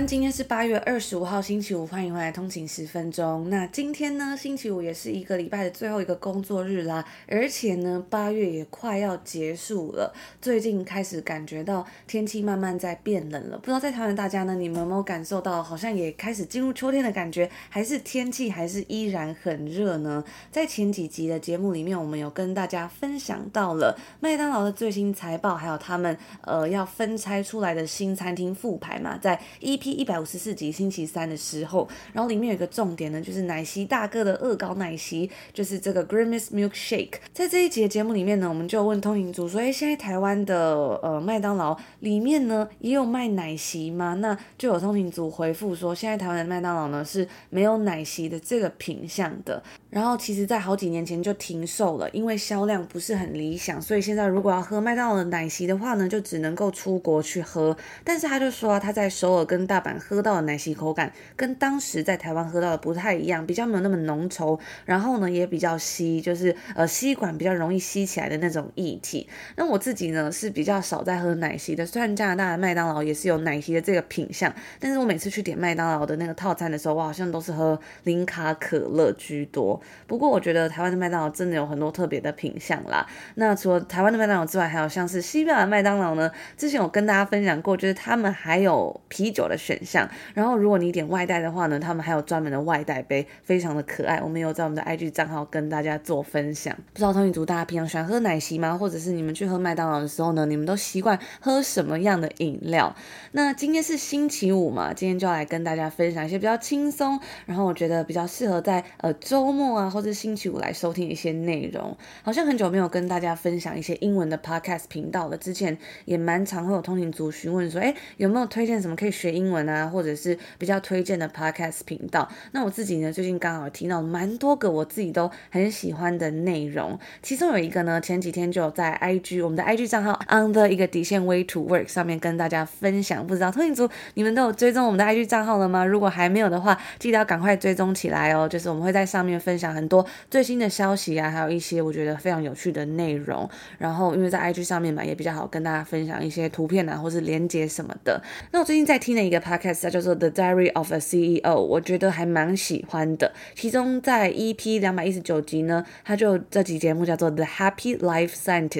今天是八月二十五号，星期五，欢迎回来通勤十分钟。那今天呢，星期五也是一个礼拜的最后一个工作日啦，而且呢，八月也快要结束了。最近开始感觉到天气慢慢在变冷了，不知道在台湾大家呢，你们有没有感受到，好像也开始进入秋天的感觉，还是天气还是依然很热呢？在前几集的节目里面，我们有跟大家分享到了麦当劳的最新财报，还有他们呃要分拆出来的新餐厅复牌嘛，在一。EP 一百五十四集星期三的时候，然后里面有一个重点呢，就是奶昔大哥的恶搞奶昔，就是这个 Grimace Milkshake。在这一集的节目里面呢，我们就问通勤族说：“哎，现在台湾的呃麦当劳里面呢也有卖奶昔吗？”那就有通勤族回复说：“现在台湾的麦当劳呢是没有奶昔的这个品相的。”然后其实，在好几年前就停售了，因为销量不是很理想，所以现在如果要喝麦当劳的奶昔的话呢，就只能够出国去喝。但是他就说啊，他在首尔跟大大阪喝到的奶昔口感跟当时在台湾喝到的不太一样，比较没有那么浓稠，然后呢也比较稀，就是呃吸管比较容易吸起来的那种液体。那我自己呢是比较少在喝奶昔的，虽然加拿大的麦当劳也是有奶昔的这个品相，但是我每次去点麦当劳的那个套餐的时候，我好像都是喝零卡可乐居多。不过我觉得台湾的麦当劳真的有很多特别的品相啦。那除了台湾的麦当劳之外，还有像是西班牙麦当劳呢，之前有跟大家分享过，就是他们还有啤酒的。选项，然后如果你点外带的话呢，他们还有专门的外带杯，非常的可爱。我们有在我们的 IG 账号跟大家做分享。不知道通勤族大家平常喜欢喝奶昔吗？或者是你们去喝麦当劳的时候呢，你们都习惯喝什么样的饮料？那今天是星期五嘛，今天就要来跟大家分享一些比较轻松，然后我觉得比较适合在呃周末啊或者星期五来收听一些内容。好像很久没有跟大家分享一些英文的 Podcast 频道了，之前也蛮常会有通勤族询问说，哎，有没有推荐什么可以学英文？文啊，或者是比较推荐的 podcast 频道。那我自己呢，最近刚好听到蛮多个我自己都很喜欢的内容。其中有一个呢，前几天就有在 IG 我们的 IG 账号 on the 一个底线 way to work 上面跟大家分享。不知道通勤族你们都有追踪我们的 IG 账号了吗？如果还没有的话，记得要赶快追踪起来哦。就是我们会在上面分享很多最新的消息啊，还有一些我觉得非常有趣的内容。然后因为在 IG 上面嘛，也比较好跟大家分享一些图片啊，或是连接什么的。那我最近在听的一个 podcast 叫做《The Diary of a CEO》，我觉得还蛮喜欢的。其中在 EP 两百一十九集呢，它就这集节目叫做《The Happy Life Scientist》，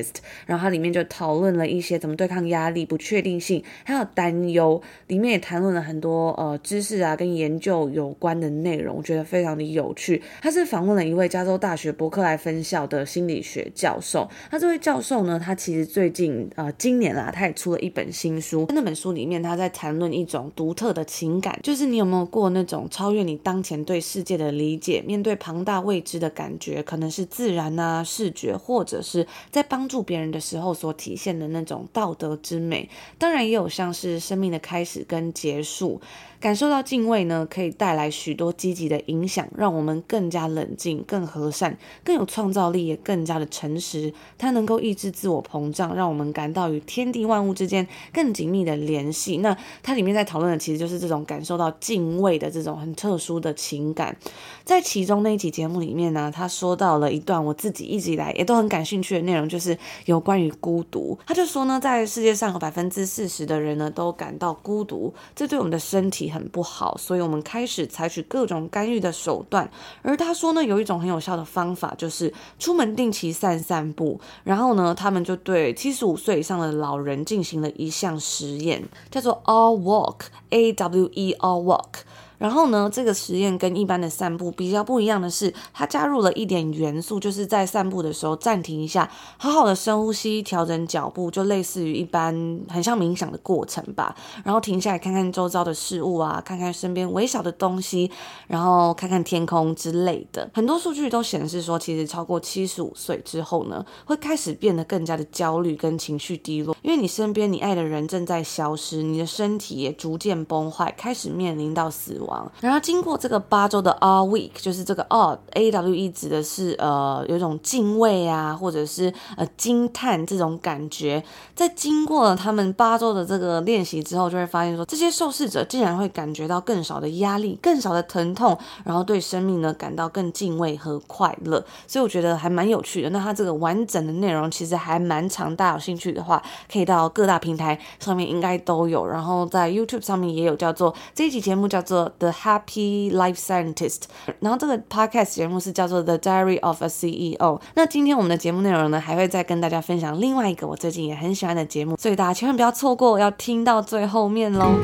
然后它里面就讨论了一些怎么对抗压力、不确定性，还有担忧。里面也谈论了很多呃知识啊跟研究有关的内容，我觉得非常的有趣。他是访问了一位加州大学伯克莱分校的心理学教授。那这位教授呢，他其实最近呃今年啊，他也出了一本新书。那本书里面，他在谈论一种独特。的情感，就是你有没有过那种超越你当前对世界的理解，面对庞大未知的感觉，可能是自然啊、视觉，或者是在帮助别人的时候所体现的那种道德之美。当然，也有像是生命的开始跟结束。感受到敬畏呢，可以带来许多积极的影响，让我们更加冷静、更和善、更有创造力，也更加的诚实。它能够抑制自我膨胀，让我们感到与天地万物之间更紧密的联系。那它里面在讨论的其实就是这种感受到敬畏的这种很特殊的情感。在其中那一集节目里面呢，他说到了一段我自己一直以来也都很感兴趣的内容，就是有关于孤独。他就说呢，在世界上有百分之四十的人呢都感到孤独，这对我们的身体很不好，所以我们开始采取各种干预的手段。而他说呢，有一种很有效的方法，就是出门定期散散步。然后呢，他们就对七十五岁以上的老人进行了一项实验，叫做 All Walk，A W E All Walk。然后呢，这个实验跟一般的散步比较不一样的是，它加入了一点元素，就是在散步的时候暂停一下，好好的深呼吸，调整脚步，就类似于一般很像冥想的过程吧。然后停下来看看周遭的事物啊，看看身边微小的东西，然后看看天空之类的。很多数据都显示说，其实超过七十五岁之后呢，会开始变得更加的焦虑跟情绪低落，因为你身边你爱的人正在消失，你的身体也逐渐崩坏，开始面临到死亡。然后经过这个八周的 Awe Week，就是这个 Awe A W E 指的是呃有一种敬畏啊，或者是呃惊叹这种感觉。在经过了他们八周的这个练习之后，就会发现说，这些受试者竟然会感觉到更少的压力、更少的疼痛，然后对生命呢感到更敬畏和快乐。所以我觉得还蛮有趣的。那它这个完整的内容其实还蛮长，大家有兴趣的话，可以到各大平台上面应该都有。然后在 YouTube 上面也有叫做这一集节目叫做 The Happy Life Scientist，然后这个 Podcast 节目是叫做 The Diary of a CEO。那今天我们的节目内容呢，还会再跟大家分享另外一个我最近也很喜欢的节目，所以大家千万不要错过，要听到最后面喽。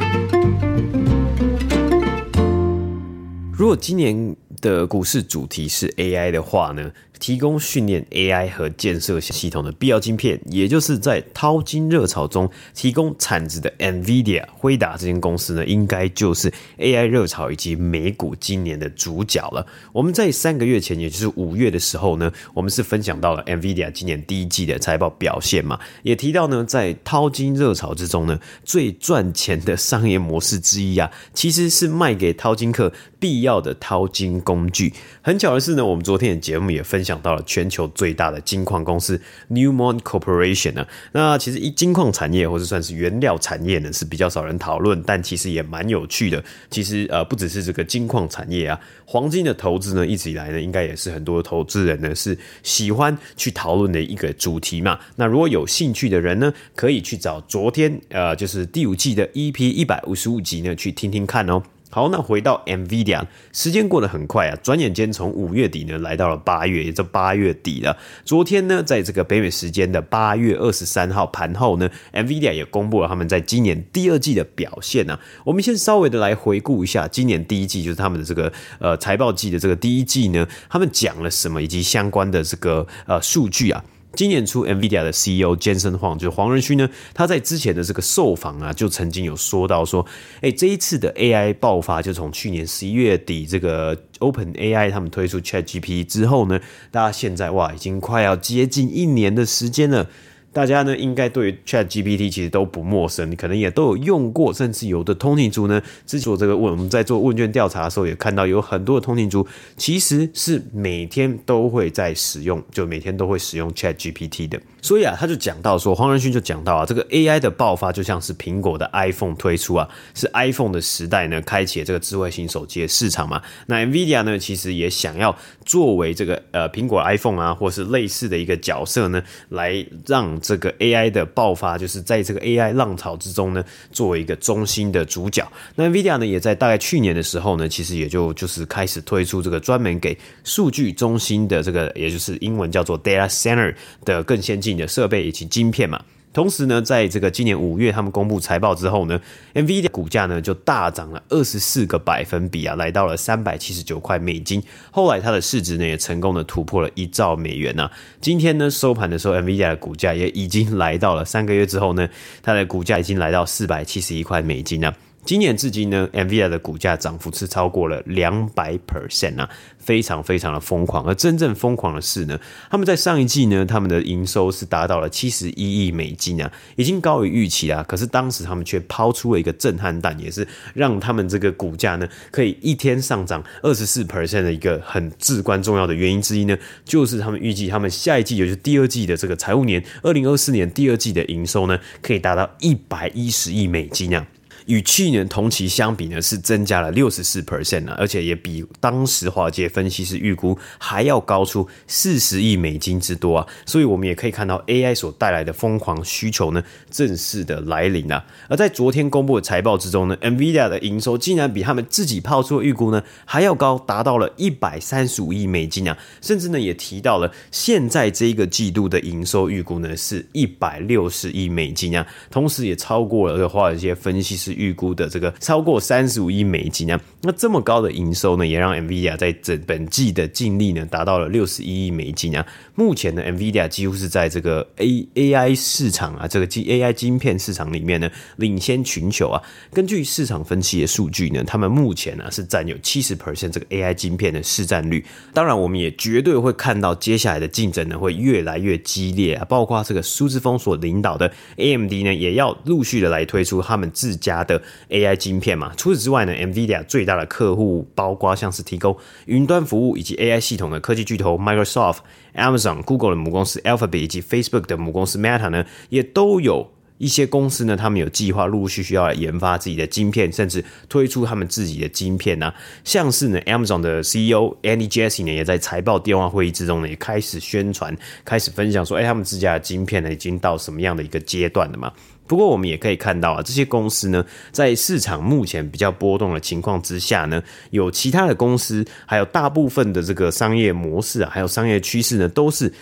如果今年的股市主题是 AI 的话呢，提供训练 AI 和建设系统的必要晶片，也就是在淘金热潮中提供产值的 NVIDIA 辉达这间公司呢，应该就是 AI 热潮以及美股今年的主角了。我们在三个月前，也就是五月的时候呢，我们是分享到了 NVIDIA 今年第一季的财报表现嘛，也提到呢，在淘金热潮之中呢，最赚钱的商业模式之一啊，其实是卖给淘金客必要的淘金工具。很巧的是呢，我们昨天的节目也分享。讲到了全球最大的金矿公司 Newmont Corporation 呢，那其实一金矿产业或者算是原料产业呢是比较少人讨论，但其实也蛮有趣的。其实呃不只是这个金矿产业啊，黄金的投资呢一直以来呢应该也是很多投资人呢是喜欢去讨论的一个主题嘛。那如果有兴趣的人呢，可以去找昨天呃就是第五季的 EP 一百五十五集呢去听听看哦。好，那回到 NVIDIA，时间过得很快啊，转眼间从五月底呢来到了八月，也就八月底了。昨天呢，在这个北美时间的八月二十三号盘后呢，NVIDIA 也公布了他们在今年第二季的表现、啊。我们先稍微的来回顾一下今年第一季，就是他们的这个呃财报季的这个第一季呢，他们讲了什么以及相关的这个呃数据啊。今年初，NVIDIA 的 CEO Jensen Huang 就是黄仁勋呢，他在之前的这个受访啊，就曾经有说到说，哎，这一次的 AI 爆发，就从去年十一月底这个 OpenAI 他们推出 ChatGPT 之后呢，大家现在哇，已经快要接近一年的时间了。大家呢，应该对于 ChatGPT 其实都不陌生，你可能也都有用过，甚至有的通勤族呢，制作这个问，我们在做问卷调查的时候，也看到有很多的通勤族其实是每天都会在使用，就每天都会使用 ChatGPT 的。所以啊，他就讲到说，黄仁勋就讲到啊，这个 AI 的爆发就像是苹果的 iPhone 推出啊，是 iPhone 的时代呢，开启这个智慧型手机的市场嘛。那 NVIDIA 呢，其实也想要作为这个呃苹果 iPhone 啊，或是类似的一个角色呢，来让这个 AI 的爆发，就是在这个 AI 浪潮之中呢，作为一个中心的主角。那 Vidia 呢，也在大概去年的时候呢，其实也就就是开始推出这个专门给数据中心的这个，也就是英文叫做 Data Center 的更先进的设备以及晶片嘛。同时呢，在这个今年五月他们公布财报之后呢，NVIDIA 股价呢就大涨了二十四个百分比啊，来到了三百七十九块美金。后来它的市值呢也成功的突破了一兆美元呐、啊。今天呢收盘的时候，NVIDIA 的股价也已经来到了三个月之后呢，它的股价已经来到四百七十一块美金了、啊。今年至今呢，NVIDIA 的股价涨幅是超过了两百 percent 啊，非常非常的疯狂。而真正疯狂的是呢，他们在上一季呢，他们的营收是达到了七十一亿美金啊，已经高于预期啊。可是当时他们却抛出了一个震撼弹，也是让他们这个股价呢，可以一天上涨二十四 percent 的一个很至关重要的原因之一呢，就是他们预计他们下一季，也就是第二季的这个财务年，二零二四年第二季的营收呢，可以达到一百一十亿美金啊。与去年同期相比呢，是增加了六十四 percent 啊，而且也比当时华尔街分析师预估还要高出四十亿美金之多啊！所以我们也可以看到 AI 所带来的疯狂需求呢，正式的来临了。而在昨天公布的财报之中呢，NVIDIA 的营收竟然比他们自己抛出的预估呢还要高，达到了一百三十五亿美金啊！甚至呢也提到了现在这一个季度的营收预估呢是一百六十亿美金啊，同时也超过了华尔街分析师。预估的这个超过三十五亿美金啊，那这么高的营收呢，也让 NVIDIA 在整本季的净利呢达到了六十一亿美金啊。目前呢，NVIDIA 几乎是在这个 A AI 市场啊，这个 AI 晶片市场里面呢领先全球啊。根据市场分析的数据呢，他们目前呢是占有七十 percent 这个 AI 晶片的市占率。当然，我们也绝对会看到接下来的竞争呢会越来越激烈啊，包括这个苏志峰所领导的 AMD 呢，也要陆续的来推出他们自家。的 AI 晶片嘛。除此之外呢，NVIDIA 最大的客户包括像是提供云端服务以及 AI 系统的科技巨头 Microsoft、Amazon、Google 的母公司 Alphabet 以及 Facebook 的母公司 Meta 呢，也都有。一些公司呢，他们有计划陆陆续续要来研发自己的晶片，甚至推出他们自己的晶片呐、啊。像是呢，Amazon 的 CEO Andy Jassy 呢，也在财报电话会议之中呢，也开始宣传，开始分享说，哎，他们自家的晶片呢，已经到什么样的一个阶段了嘛？不过我们也可以看到啊，这些公司呢，在市场目前比较波动的情况之下呢，有其他的公司，还有大部分的这个商业模式啊，还有商业趋势呢，都是。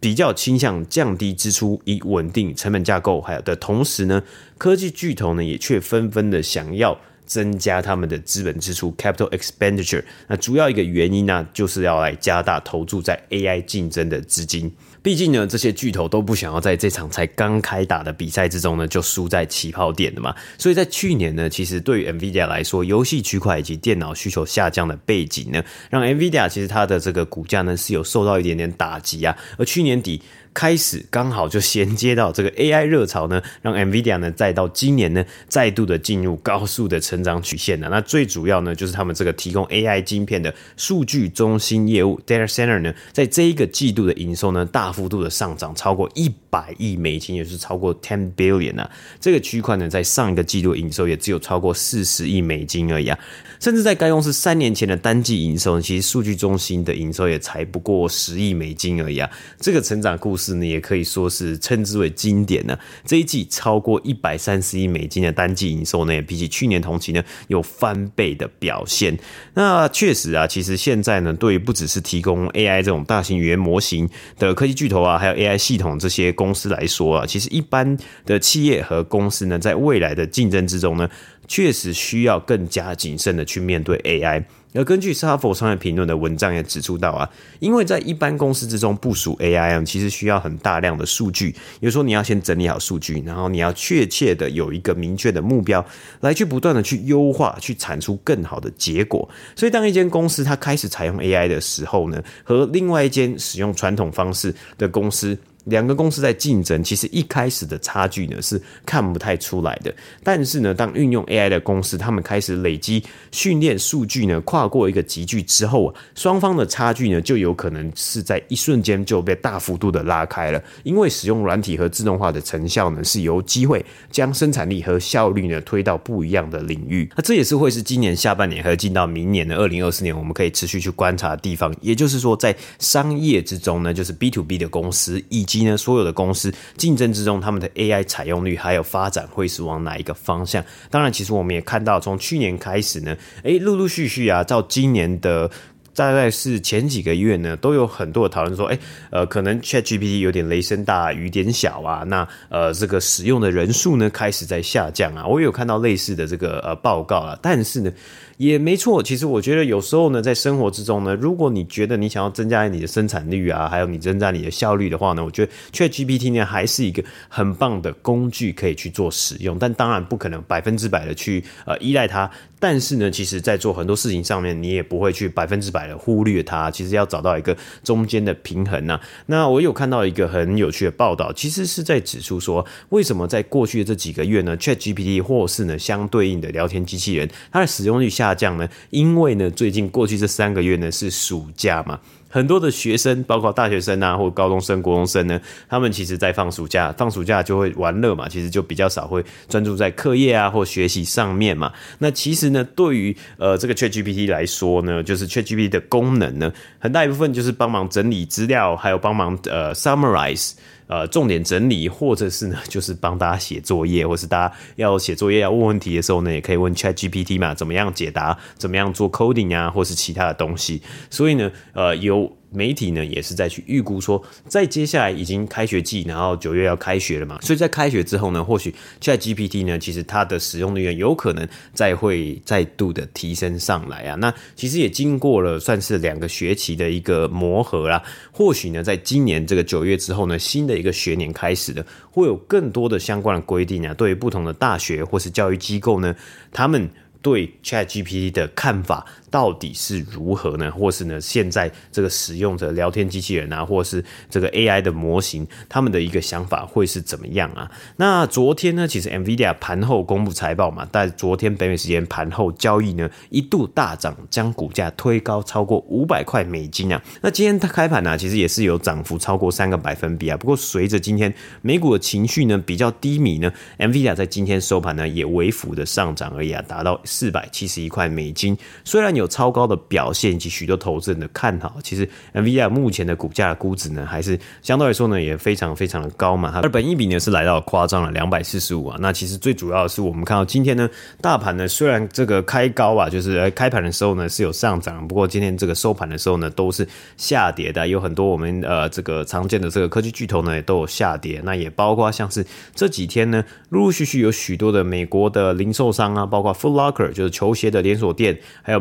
比较倾向降低支出，以稳定成本架构，还有的同时呢，科技巨头呢也却纷纷的想要增加他们的资本支出 （capital expenditure）。那主要一个原因呢，就是要来加大投注在 AI 竞争的资金。毕竟呢，这些巨头都不想要在这场才刚开打的比赛之中呢，就输在起跑点的嘛。所以在去年呢，其实对于 NVIDIA 来说，游戏区块以及电脑需求下降的背景呢，让 NVIDIA 其实它的这个股价呢是有受到一点点打击啊。而去年底。开始刚好就衔接到这个 AI 热潮呢，让 NVIDIA 呢再到今年呢再度的进入高速的成长曲线了。那最主要呢就是他们这个提供 AI 晶片的数据中心业务 Data Center 呢，在这一个季度的营收呢大幅幅度的上涨，超过一百亿美金，也是超过 ten billion 啊。这个区块呢在上一个季度营收也只有超过四十亿美金而已啊。甚至在该公司三年前的单季营收，其实数据中心的营收也才不过十亿美金而已啊。这个成长故事呢，也可以说是称之为经典呢。这一季超过一百三十亿美金的单季营收呢，也比起去年同期呢，有翻倍的表现。那确实啊，其实现在呢，对于不只是提供 AI 这种大型语言模型的科技巨头啊，还有 AI 系统这些公司来说啊，其实一般的企业和公司呢，在未来的竞争之中呢，确实需要更加谨慎的去面对 AI。而根据哈佛商业评论的文章也指出到啊，因为在一般公司之中部署 AI 其实需要很大量的数据，有时候你要先整理好数据，然后你要确切的有一个明确的目标，来去不断的去优化，去产出更好的结果。所以当一间公司它开始采用 AI 的时候呢，和另外一间使用传统方式的公司。两个公司在竞争，其实一开始的差距呢是看不太出来的。但是呢，当运用 AI 的公司，他们开始累积训练数据呢，跨过一个集距之后啊，双方的差距呢就有可能是在一瞬间就被大幅度的拉开了。因为使用软体和自动化的成效呢，是有机会将生产力和效率呢推到不一样的领域。那这也是会是今年下半年和进到明年的二零二四年，我们可以持续去观察的地方。也就是说，在商业之中呢，就是 B to B 的公司以及呢，所有的公司竞争之中，他们的 AI 采用率还有发展会是往哪一个方向？当然，其实我们也看到，从去年开始呢，诶，陆陆续续啊，到今年的大概是前几个月呢，都有很多的讨论说，诶，呃，可能 ChatGPT 有点雷声大雨点小啊，那呃，这个使用的人数呢开始在下降啊，我也有看到类似的这个呃报告啊，但是呢。也没错，其实我觉得有时候呢，在生活之中呢，如果你觉得你想要增加你的生产率啊，还有你增加你的效率的话呢，我觉得 ChatGPT 呢还是一个很棒的工具，可以去做使用。但当然不可能百分之百的去呃依赖它。但是呢，其实在做很多事情上面，你也不会去百分之百的忽略它。其实要找到一个中间的平衡呐。那我有看到一个很有趣的报道，其实是在指出说，为什么在过去的这几个月呢，ChatGPT 或是呢相对应的聊天机器人，它的使用率下。下降呢？因为呢，最近过去这三个月呢是暑假嘛，很多的学生，包括大学生啊，或高中生、国中生呢，他们其实在放暑假，放暑假就会玩乐嘛，其实就比较少会专注在课业啊或学习上面嘛。那其实呢，对于呃这个 ChatGPT 来说呢，就是 ChatGPT 的功能呢，很大一部分就是帮忙整理资料，还有帮忙呃 summarize。呃，重点整理，或者是呢，就是帮大家写作业，或是大家要写作业要问问题的时候呢，也可以问 ChatGPT 嘛，怎么样解答，怎么样做 coding 啊，或是其他的东西。所以呢，呃，有。媒体呢也是在去预估说，在接下来已经开学季，然后九月要开学了嘛，所以在开学之后呢，或许 ChatGPT 呢，其实它的使用率有可能再会再度的提升上来啊。那其实也经过了算是两个学期的一个磨合啦，或许呢，在今年这个九月之后呢，新的一个学年开始的，会有更多的相关的规定啊，对于不同的大学或是教育机构呢，他们。对 ChatGPT 的看法到底是如何呢？或是呢，现在这个使用者聊天机器人啊，或是这个 AI 的模型，他们的一个想法会是怎么样啊？那昨天呢，其实 NVIDIA 盘后公布财报嘛，在昨天北美时间盘后交易呢，一度大涨，将股价推高超过五百块美金啊。那今天它开盘呢，其实也是有涨幅超过三个百分比啊。不过随着今天美股的情绪呢比较低迷呢，NVIDIA 在今天收盘呢也微幅的上涨而已啊，达到四百七十一块美金。虽然有超高的表现以及许多投资人的看好，其实 NVIDIA 目前的股价的估值呢，还是相对来说呢也非常非常的高嘛。哈而本一比呢是来到夸张了两百四十五啊。那其实最主要的是我们看到今天呢大盘呢虽然这个开高啊，就是开盘的时候呢是有上涨，不过今天这个收盘的时候呢都是下跌的，有很多我们呃这个常见的这个科技巨头呢也都有下跌。那也包括像是这几天呢陆陆续续有许多的美国的零售商啊，包括 Foot Locker 就是球鞋的连锁店，还有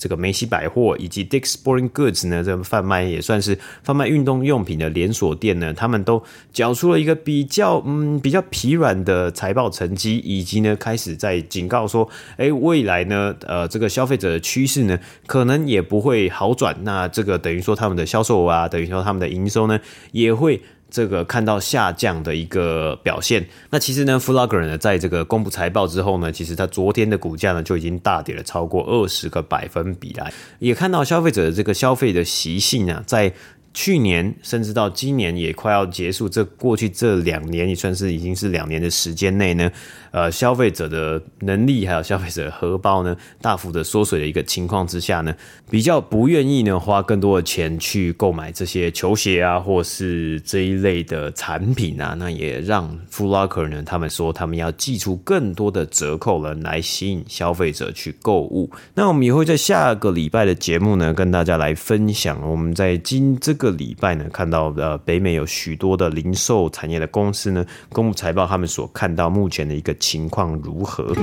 这个梅西百货，以及 Dick's Sporting Goods 呢，这贩卖也算是贩卖运动用品的连锁店呢，他们都缴出了一个比较嗯比较疲软的财报成绩，以及呢开始在警告说，哎，未来呢呃这个消费者的趋势呢可能也不会好转，那这个等于说他们的销售额啊，等于说他们的营收呢也会。这个看到下降的一个表现，那其实呢，Flogger 呢，在这个公布财报之后呢，其实它昨天的股价呢就已经大跌了超过二十个百分比来，也看到消费者的这个消费的习性啊，在。去年甚至到今年也快要结束，这过去这两年也算是已经是两年的时间内呢，呃，消费者的能力还有消费者的荷包呢，大幅的缩水的一个情况之下呢，比较不愿意呢花更多的钱去购买这些球鞋啊，或是这一类的产品啊，那也让 Foot Locker 呢，他们说他们要寄出更多的折扣了，来吸引消费者去购物。那我们也会在下个礼拜的节目呢，跟大家来分享我们在今这个。个礼拜呢，看到呃，北美有许多的零售产业的公司呢，公布财报，他们所看到目前的一个情况如何？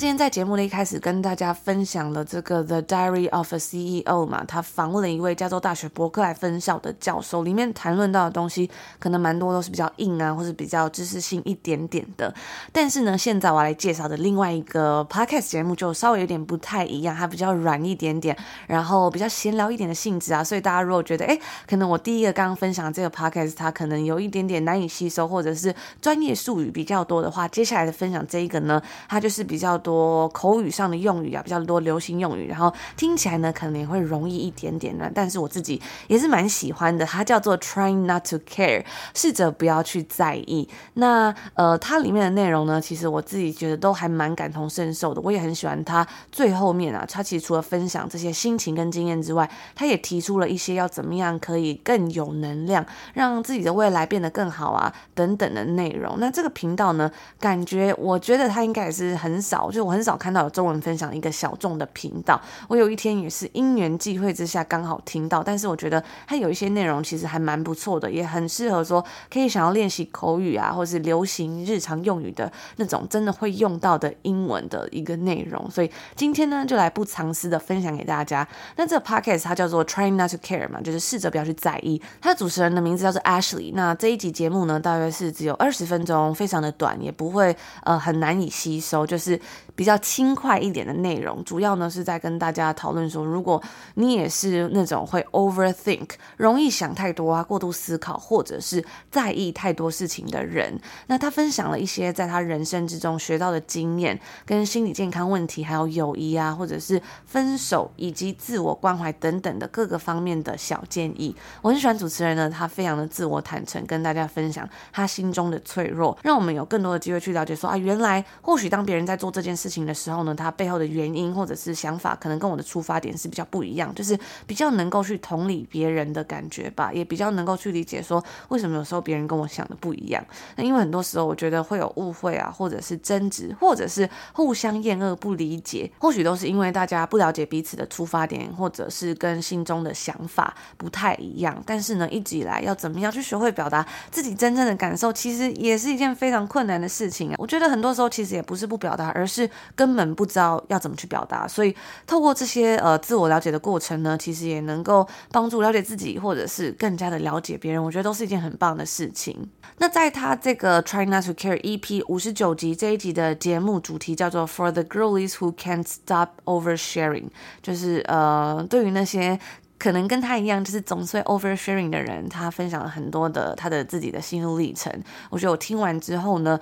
今天在节目的一开始跟大家分享了这个《The Diary of a CEO》嘛，他访问了一位加州大学伯克莱分校的教授，里面谈论到的东西可能蛮多都是比较硬啊，或是比较知识性一点点的。但是呢，现在我来介绍的另外一个 Podcast 节目就稍微有点不太一样，它比较软一点点，然后比较闲聊一点的性质啊。所以大家如果觉得，哎，可能我第一个刚刚分享这个 Podcast 它可能有一点点难以吸收，或者是专业术语比较多的话，接下来的分享这一个呢，它就是比较多。多口语上的用语啊，比较多流行用语，然后听起来呢，可能也会容易一点点呢。但是我自己也是蛮喜欢的，它叫做 try not to Care，试着不要去在意。那呃，它里面的内容呢，其实我自己觉得都还蛮感同身受的。我也很喜欢它最后面啊，它其实除了分享这些心情跟经验之外，它也提出了一些要怎么样可以更有能量，让自己的未来变得更好啊等等的内容。那这个频道呢，感觉我觉得它应该也是很少就。我很少看到有中文分享一个小众的频道，我有一天也是因缘际会之下刚好听到，但是我觉得它有一些内容其实还蛮不错的，也很适合说可以想要练习口语啊，或是流行日常用语的那种真的会用到的英文的一个内容，所以今天呢就来不藏私的分享给大家。那这个 podcast 它叫做 Trying Not to Care 嘛，就是试着不要去在意。它的主持人的名字叫做 Ashley。那这一集节目呢，大约是只有二十分钟，非常的短，也不会呃很难以吸收，就是。比较轻快一点的内容，主要呢是在跟大家讨论说，如果你也是那种会 overthink，容易想太多啊、过度思考，或者是在意太多事情的人，那他分享了一些在他人生之中学到的经验，跟心理健康问题，还有友谊啊，或者是分手以及自我关怀等等的各个方面的小建议。我很喜欢主持人呢，他非常的自我坦诚，跟大家分享他心中的脆弱，让我们有更多的机会去了解说啊，原来或许当别人在做这件事情的时候呢，他背后的原因或者是想法，可能跟我的出发点是比较不一样，就是比较能够去同理别人的感觉吧，也比较能够去理解说为什么有时候别人跟我想的不一样。那因为很多时候我觉得会有误会啊，或者是争执，或者是互相厌恶、不理解，或许都是因为大家不了解彼此的出发点，或者是跟心中的想法不太一样。但是呢，一直以来要怎么样去学会表达自己真正的感受，其实也是一件非常困难的事情啊。我觉得很多时候其实也不是不表达，而是根本不知道要怎么去表达。所以透过这些呃自我了解的过程呢，其实也能够帮助了解自己，或者是更加的了解别人。我觉得都是一件很棒的事情。那在他这个 Try Not to Care EP 五十九集这一集的节目主题叫做 For the Girlies Who Can't Stop Oversharing，就是呃对于那些。可能跟他一样，就是总是 oversharing 的人，他分享了很多的他的自己的心路历程。我觉得我听完之后呢，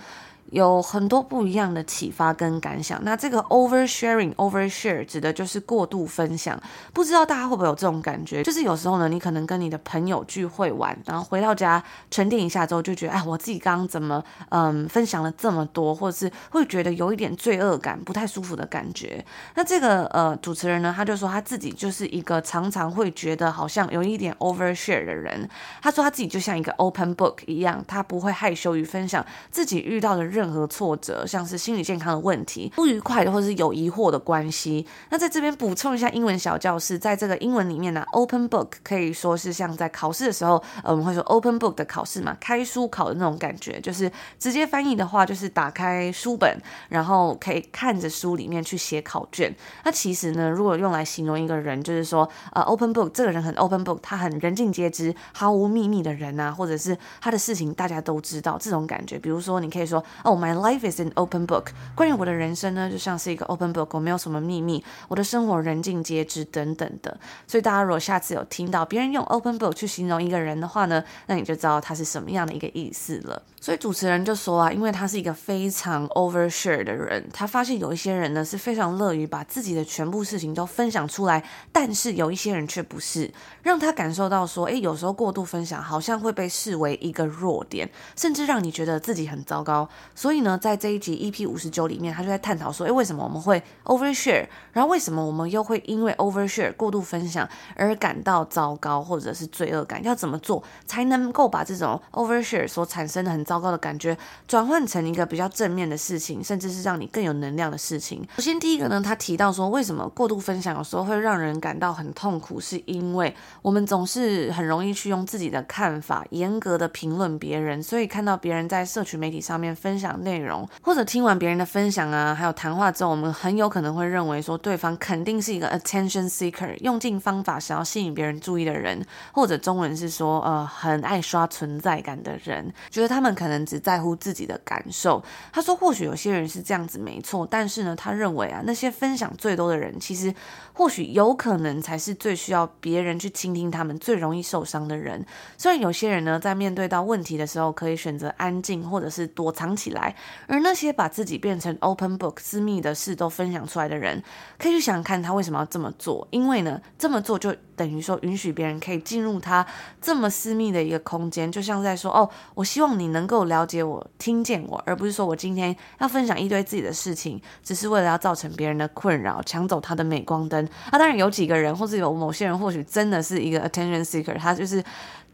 有很多不一样的启发跟感想。那这个 oversharing、overshare 指的就是过度分享。不知道大家会不会有这种感觉？就是有时候呢，你可能跟你的朋友聚会玩，然后回到家沉淀一下之后，就觉得哎，我自己刚刚怎么嗯分享了这么多，或者是会觉得有一点罪恶感，不太舒服的感觉。那这个呃主持人呢，他就说他自己就是一个常常会觉得好像有一点 overshare 的人。他说他自己就像一个 open book 一样，他不会害羞于分享自己遇到的任任何挫折，像是心理健康的问题、不愉快的或是有疑惑的关系。那在这边补充一下英文小教室，在这个英文里面呢，open book 可以说是像在考试的时候，呃，我们会说 open book 的考试嘛，开书考的那种感觉，就是直接翻译的话，就是打开书本，然后可以看着书里面去写考卷。那其实呢，如果用来形容一个人，就是说，呃，open book 这个人很 open book，他很人尽皆知、毫无秘密的人啊，或者是他的事情大家都知道这种感觉。比如说，你可以说。哦、oh，My life is an open book。关于我的人生呢，就像是一个 open book，我没有什么秘密，我的生活人尽皆知等等的。所以大家如果下次有听到别人用 open book 去形容一个人的话呢，那你就知道他是什么样的一个意思了。所以主持人就说啊，因为他是一个非常 overshare 的人，他发现有一些人呢是非常乐于把自己的全部事情都分享出来，但是有一些人却不是，让他感受到说，诶，有时候过度分享好像会被视为一个弱点，甚至让你觉得自己很糟糕。所以呢，在这一集 EP 五十九里面，他就在探讨说，诶，为什么我们会 overshare？然后为什么我们又会因为 overshare 过度分享而感到糟糕或者是罪恶感？要怎么做才能够把这种 overshare 所产生的很糟糕的感觉转换成一个比较正面的事情，甚至是让你更有能量的事情？首先，第一个呢，他提到说，为什么过度分享有时候会让人感到很痛苦，是因为我们总是很容易去用自己的看法严格的评论别人，所以看到别人在社群媒体上面分享。内容或者听完别人的分享啊，还有谈话之后，我们很有可能会认为说对方肯定是一个 attention seeker，用尽方法想要吸引别人注意的人，或者中文是说呃很爱刷存在感的人，觉得他们可能只在乎自己的感受。他说或许有些人是这样子没错，但是呢，他认为啊那些分享最多的人，其实或许有可能才是最需要别人去倾听他们、最容易受伤的人。虽然有些人呢在面对到问题的时候可以选择安静，或者是躲藏起来。来，而那些把自己变成 open book 私密的事都分享出来的人，可以去想看他为什么要这么做？因为呢，这么做就等于说允许别人可以进入他这么私密的一个空间，就像在说哦，我希望你能够了解我、听见我，而不是说我今天要分享一堆自己的事情，只是为了要造成别人的困扰，抢走他的镁光灯。啊，当然有几个人，或是有某些人，或许真的是一个 attention seeker，他就是。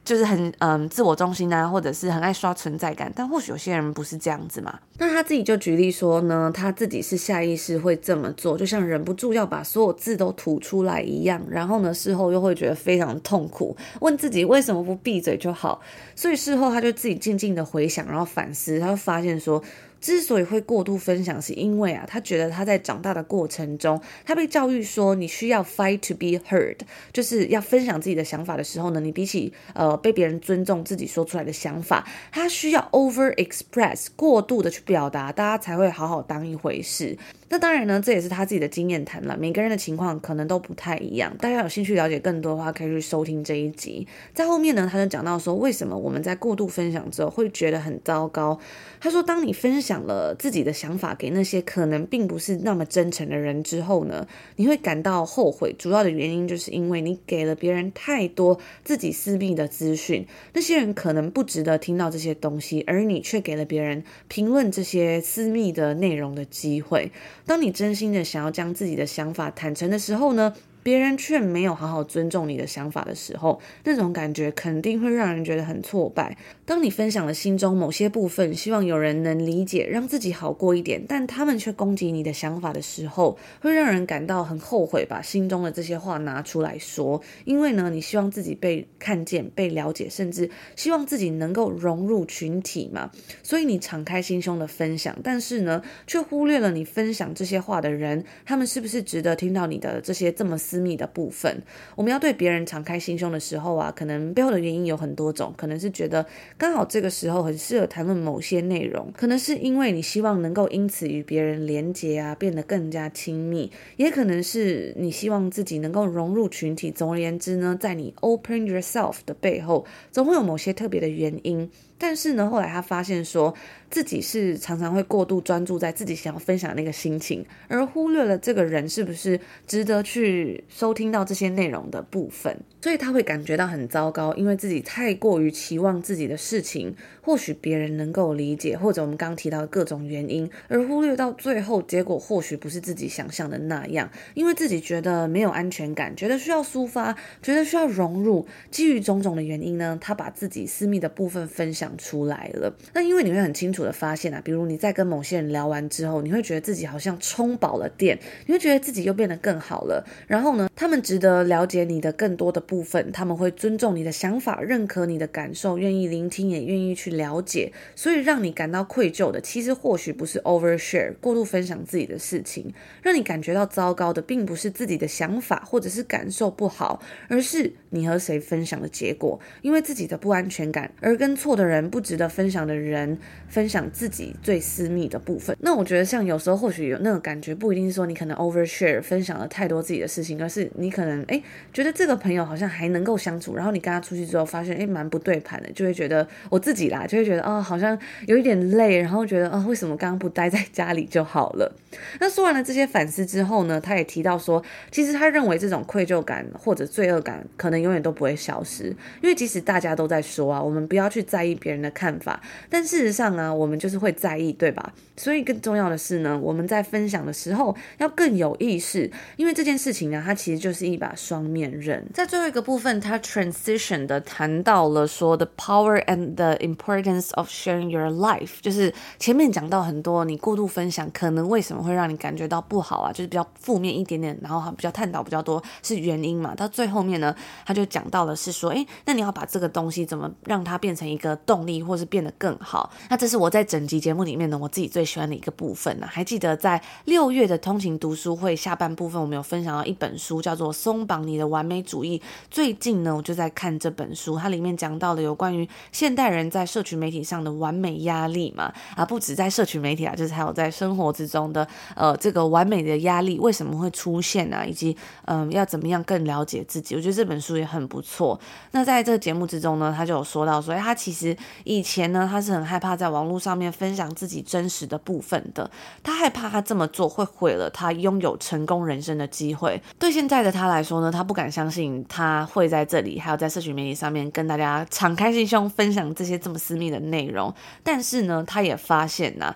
就是很嗯自我中心啊，或者是很爱刷存在感，但或许有些人不是这样子嘛。那他自己就举例说呢，他自己是下意识会这么做，就像忍不住要把所有字都吐出来一样，然后呢事后又会觉得非常痛苦，问自己为什么不闭嘴就好。所以事后他就自己静静的回想，然后反思，他就发现说。之所以会过度分享，是因为啊，他觉得他在长大的过程中，他被教育说你需要 fight to be heard，就是要分享自己的想法的时候呢，你比起呃被别人尊重自己说出来的想法，他需要 over express 过度的去表达，大家才会好好当一回事。那当然呢，这也是他自己的经验谈了。每个人的情况可能都不太一样。大家有兴趣了解更多的话，可以去收听这一集。在后面呢，他就讲到说，为什么我们在过度分享之后会觉得很糟糕。他说，当你分享了自己的想法给那些可能并不是那么真诚的人之后呢，你会感到后悔。主要的原因就是因为你给了别人太多自己私密的资讯，那些人可能不值得听到这些东西，而你却给了别人评论这些私密的内容的机会。当你真心的想要将自己的想法坦诚的时候呢，别人却没有好好尊重你的想法的时候，那种感觉肯定会让人觉得很挫败。当你分享了心中某些部分，希望有人能理解，让自己好过一点，但他们却攻击你的想法的时候，会让人感到很后悔，把心中的这些话拿出来说。因为呢，你希望自己被看见、被了解，甚至希望自己能够融入群体嘛，所以你敞开心胸的分享，但是呢，却忽略了你分享这些话的人，他们是不是值得听到你的这些这么私密的部分？我们要对别人敞开心胸的时候啊，可能背后的原因有很多种，可能是觉得刚好这个时候很适合谈论某些内容，可能是因为你希望能够因此与别人连结啊，变得更加亲密，也可能是你希望自己能够融入群体。总而言之呢，在你 open yourself 的背后，总会有某些特别的原因。但是呢，后来他发现说，自己是常常会过度专注在自己想要分享那个心情，而忽略了这个人是不是值得去收听到这些内容的部分，所以他会感觉到很糟糕，因为自己太过于期望自己的事情，或许别人能够理解，或者我们刚刚提到的各种原因，而忽略到最后结果或许不是自己想象的那样，因为自己觉得没有安全感，觉得需要抒发，觉得需要融入，基于种种的原因呢，他把自己私密的部分分享出来了。那因为你会很清楚的发现啊，比如你在跟某些人聊完之后，你会觉得自己好像充饱了电，你会觉得自己又变得更好了。然后呢，他们值得了解你的更多的部分，他们会尊重你的想法，认可你的感受，愿意聆听，也愿意去了解。所以让你感到愧疚的，其实或许不是 overshare 过度分享自己的事情，让你感觉到糟糕的，并不是自己的想法或者是感受不好，而是你和谁分享的结果。因为自己的不安全感，而跟错的人、人不值得分享的人分享。自己最私密的部分，那我觉得像有时候或许有那种感觉，不一定是说你可能 overshare 分享了太多自己的事情，而是你可能哎觉得这个朋友好像还能够相处，然后你跟他出去之后发现哎蛮不对盘的，就会觉得我自己啦，就会觉得哦好像有一点累，然后觉得哦为什么刚刚不待在家里就好了？那说完了这些反思之后呢，他也提到说，其实他认为这种愧疚感或者罪恶感可能永远都不会消失，因为即使大家都在说啊，我们不要去在意别人的看法，但事实上啊我。们就是会在意，对吧？所以更重要的是呢，我们在分享的时候要更有意识，因为这件事情呢，它其实就是一把双面刃。在最后一个部分，它 transition 的谈到了说 the power and the importance of sharing your life，就是前面讲到很多你过度分享可能为什么会让你感觉到不好啊，就是比较负面一点点，然后比较探讨比较多是原因嘛。到最后面呢，他就讲到了是说，诶，那你要把这个东西怎么让它变成一个动动力，或是变得更好？那这是我。在整集节目里面呢，我自己最喜欢的一个部分呢，还记得在六月的通勤读书会下半部分，我们有分享到一本书，叫做《松绑你的完美主义》。最近呢，我就在看这本书，它里面讲到了有关于现代人在社群媒体上的完美压力嘛，啊，不止在社群媒体啊，就是还有在生活之中的呃这个完美的压力为什么会出现啊，以及嗯、要怎么样更了解自己。我觉得这本书也很不错。那在这个节目之中呢，他就有说到说，他其实以前呢，他是很害怕在网络。上面分享自己真实的部分的，他害怕他这么做会毁了他拥有成功人生的机会。对现在的他来说呢，他不敢相信他会在这里，还有在社群媒体上面跟大家敞开心胸分享这些这么私密的内容。但是呢，他也发现呐、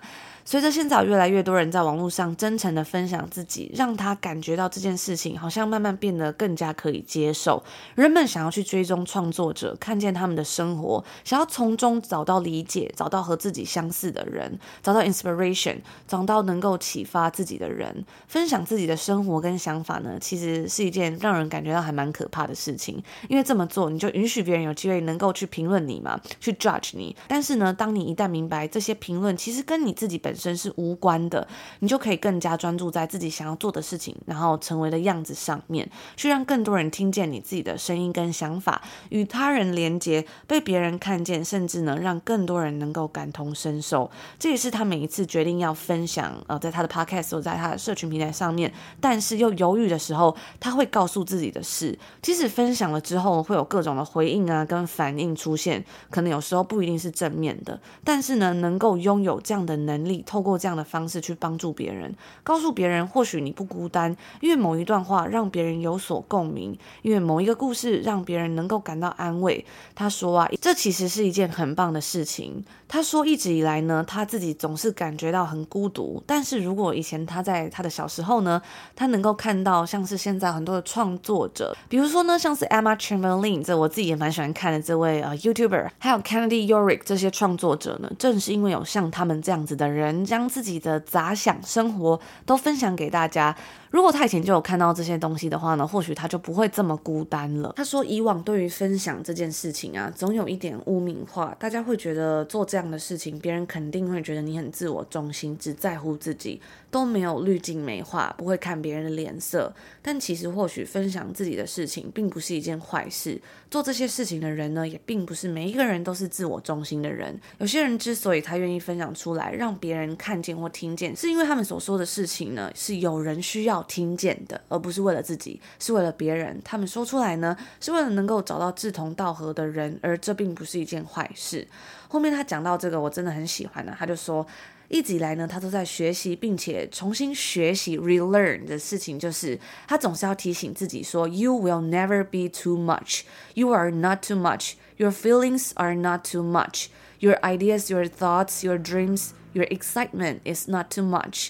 随着现在越来越多人在网络上真诚的分享自己，让他感觉到这件事情好像慢慢变得更加可以接受。人们想要去追踪创作者，看见他们的生活，想要从中找到理解，找到和自己相似的人，找到 inspiration，找到能够启发自己的人，分享自己的生活跟想法呢，其实是一件让人感觉到还蛮可怕的事情。因为这么做，你就允许别人有机会能够去评论你嘛，去 judge 你。但是呢，当你一旦明白这些评论其实跟你自己本身是无关的，你就可以更加专注在自己想要做的事情，然后成为的样子上面，去让更多人听见你自己的声音跟想法，与他人连接，被别人看见，甚至呢，让更多人能够感同身受。这也是他每一次决定要分享，呃，在他的 podcast 或在他的社群平台上面，但是又犹豫的时候，他会告诉自己的事。即使分享了之后会有各种的回应啊，跟反应出现，可能有时候不一定是正面的，但是呢，能够拥有这样的能力。透过这样的方式去帮助别人，告诉别人或许你不孤单，因为某一段话让别人有所共鸣，因为某一个故事让别人能够感到安慰。他说啊，这其实是一件很棒的事情。他说一直以来呢，他自己总是感觉到很孤独，但是如果以前他在他的小时候呢，他能够看到像是现在很多的创作者，比如说呢，像是 Emma Chamberlain，这我自己也蛮喜欢看的这位呃 YouTuber，还有 Kennedy Yorick 这些创作者呢，正是因为有像他们这样子的人，将自己的杂想生活都分享给大家。如果他以前就有看到这些东西的话呢，或许他就不会这么孤单了。他说，以往对于分享这件事情啊，总有一点污名化，大家会觉得做这样的事情，别人肯定会觉得你很自我中心，只在乎自己，都没有滤镜美化，不会看别人的脸色。但其实，或许分享自己的事情，并不是一件坏事。做这些事情的人呢，也并不是每一个人都是自我中心的人。有些人之所以他愿意分享出来，让别人人看见或听见，是因为他们所说的事情呢，是有人需要。听见的，而不是为了自己，是为了别人。他们说出来呢，是为了能够找到志同道合的人，而这并不是一件坏事。后面他讲到这个，我真的很喜欢呢。他就说，一直以来呢，他都在学习，并且重新学习 relearn 的事情，就是他总是要提醒自己说，You will never be too much. You are not too much. Your feelings are not too much. Your ideas, your thoughts, your dreams, your excitement is not too much.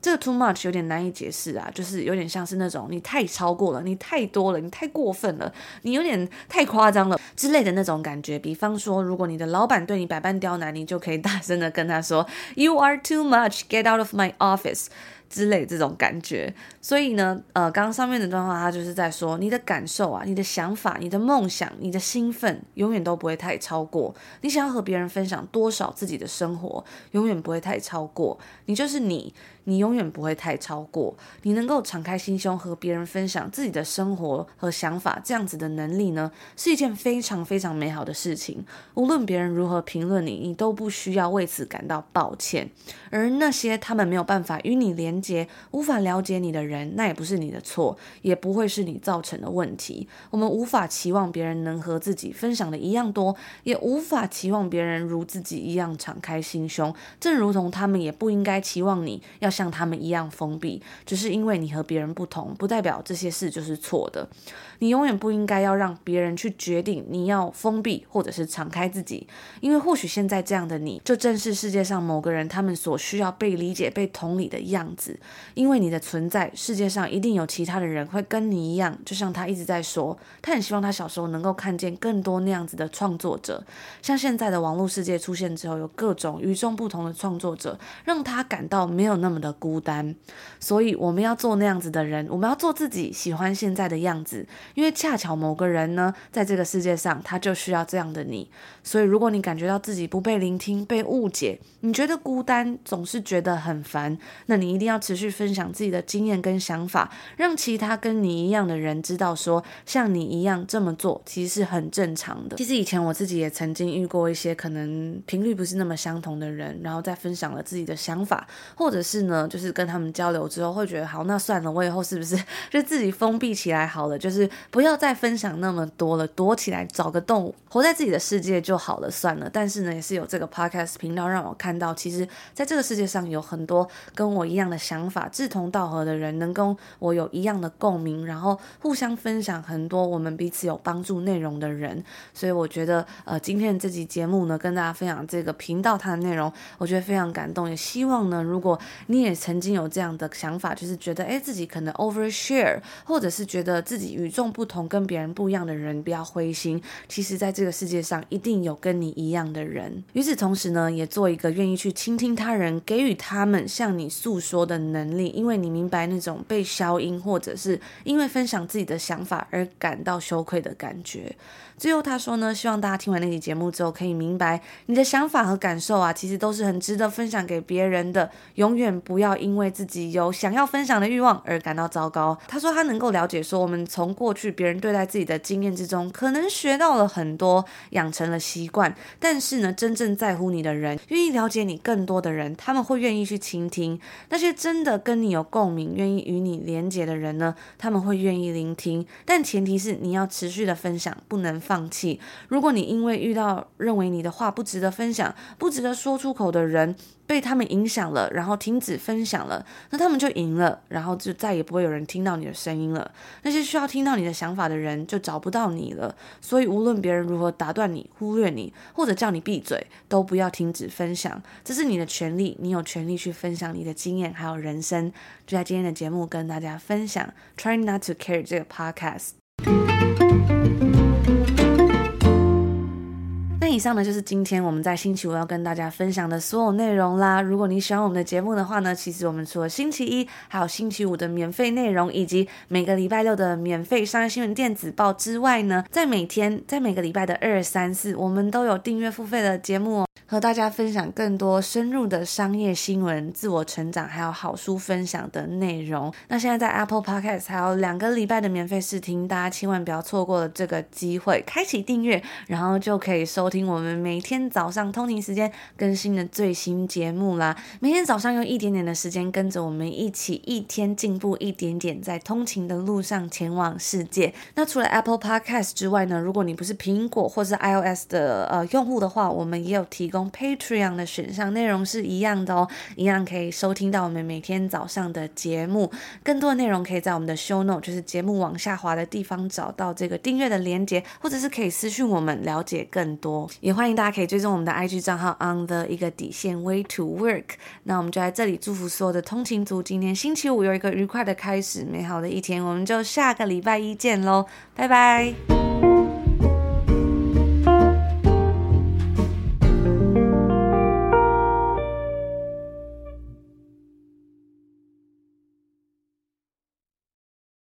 这个 too much 有点难以解释啊，就是有点像是那种你太超过了，你太多了，你太过分了，你有点太夸张了之类的那种感觉。比方说，如果你的老板对你百般刁难，你就可以大声的跟他说：“You are too much. Get out of my office.” 之类这种感觉，所以呢，呃，刚刚上面的段话，他就是在说，你的感受啊，你的想法，你的梦想，你的兴奋，永远都不会太超过。你想要和别人分享多少自己的生活，永远不会太超过。你就是你，你永远不会太超过。你能够敞开心胸和别人分享自己的生活和想法，这样子的能力呢，是一件非常非常美好的事情。无论别人如何评论你，你都不需要为此感到抱歉。而那些他们没有办法与你连接无法了解你的人，那也不是你的错，也不会是你造成的问题。我们无法期望别人能和自己分享的一样多，也无法期望别人如自己一样敞开心胸。正如同他们也不应该期望你要像他们一样封闭。只是因为你和别人不同，不代表这些事就是错的。你永远不应该要让别人去决定你要封闭或者是敞开自己，因为或许现在这样的你，就正是世界上某个人他们所需要被理解、被同理的样子。因为你的存在，世界上一定有其他的人会跟你一样，就像他一直在说，他很希望他小时候能够看见更多那样子的创作者。像现在的网络世界出现之后，有各种与众不同的创作者，让他感到没有那么的孤单。所以我们要做那样子的人，我们要做自己喜欢现在的样子，因为恰巧某个人呢，在这个世界上，他就需要这样的你。所以如果你感觉到自己不被聆听、被误解，你觉得孤单，总是觉得很烦，那你一定要。持续分享自己的经验跟想法，让其他跟你一样的人知道说，像你一样这么做其实是很正常的。其实以前我自己也曾经遇过一些可能频率不是那么相同的人，然后再分享了自己的想法，或者是呢，就是跟他们交流之后会觉得，好，那算了，我以后是不是 就自己封闭起来好了？就是不要再分享那么多了，躲起来找个洞，活在自己的世界就好了，算了。但是呢，也是有这个 podcast 频道让我看到，其实在这个世界上有很多跟我一样的。想法志同道合的人，能跟我有一样的共鸣，然后互相分享很多我们彼此有帮助内容的人，所以我觉得，呃，今天这集节目呢，跟大家分享这个频道它的内容，我觉得非常感动，也希望呢，如果你也曾经有这样的想法，就是觉得，哎，自己可能 overshare，或者是觉得自己与众不同，跟别人不一样的人，不要灰心，其实在这个世界上一定有跟你一样的人。与此同时呢，也做一个愿意去倾听他人，给予他们向你诉说的。能力，因为你明白那种种被消音，或者是因为分享自己的想法而感到羞愧的感觉。最后他说呢，希望大家听完那期节目之后，可以明白你的想法和感受啊，其实都是很值得分享给别人的。永远不要因为自己有想要分享的欲望而感到糟糕。他说他能够了解说，我们从过去别人对待自己的经验之中，可能学到了很多，养成了习惯。但是呢，真正在乎你的人，愿意了解你更多的人，他们会愿意去倾听。那些真的跟你有共鸣、愿意与你连接的人呢，他们会愿意聆听。但前提是你要持续的分享，不能。放弃。如果你因为遇到认为你的话不值得分享、不值得说出口的人，被他们影响了，然后停止分享了，那他们就赢了，然后就再也不会有人听到你的声音了。那些需要听到你的想法的人就找不到你了。所以无论别人如何打断你、忽略你，或者叫你闭嘴，都不要停止分享。这是你的权利，你有权利去分享你的经验还有人生。就在今天的节目跟大家分享，Try Not to Care 这个 Podcast。以上呢，就是今天我们在星期五要跟大家分享的所有内容啦。如果你喜欢我们的节目的话呢，其实我们除了星期一还有星期五的免费内容，以及每个礼拜六的免费商业新闻电子报之外呢，在每天在每个礼拜的二三四，我们都有订阅付费的节目哦，和大家分享更多深入的商业新闻、自我成长还有好书分享的内容。那现在在 Apple Podcast 还有两个礼拜的免费试听，大家千万不要错过了这个机会，开启订阅，然后就可以收听。我们每天早上通勤时间更新的最新节目啦，每天早上用一点点的时间跟着我们一起，一天进步一点点，在通勤的路上前往世界。那除了 Apple Podcast 之外呢，如果你不是苹果或是 iOS 的呃用户的话，我们也有提供 Patreon 的选项，内容是一样的哦，一样可以收听到我们每天早上的节目。更多的内容可以在我们的 Show Note，就是节目往下滑的地方找到这个订阅的连接，或者是可以私讯我们了解更多。也欢迎大家可以追踪我们的 IG 账号 on the 一个底线 way to work。那我们就在这里祝福所有的通勤族，今天星期五有一个愉快的开始，美好的一天。我们就下个礼拜一见喽，拜拜。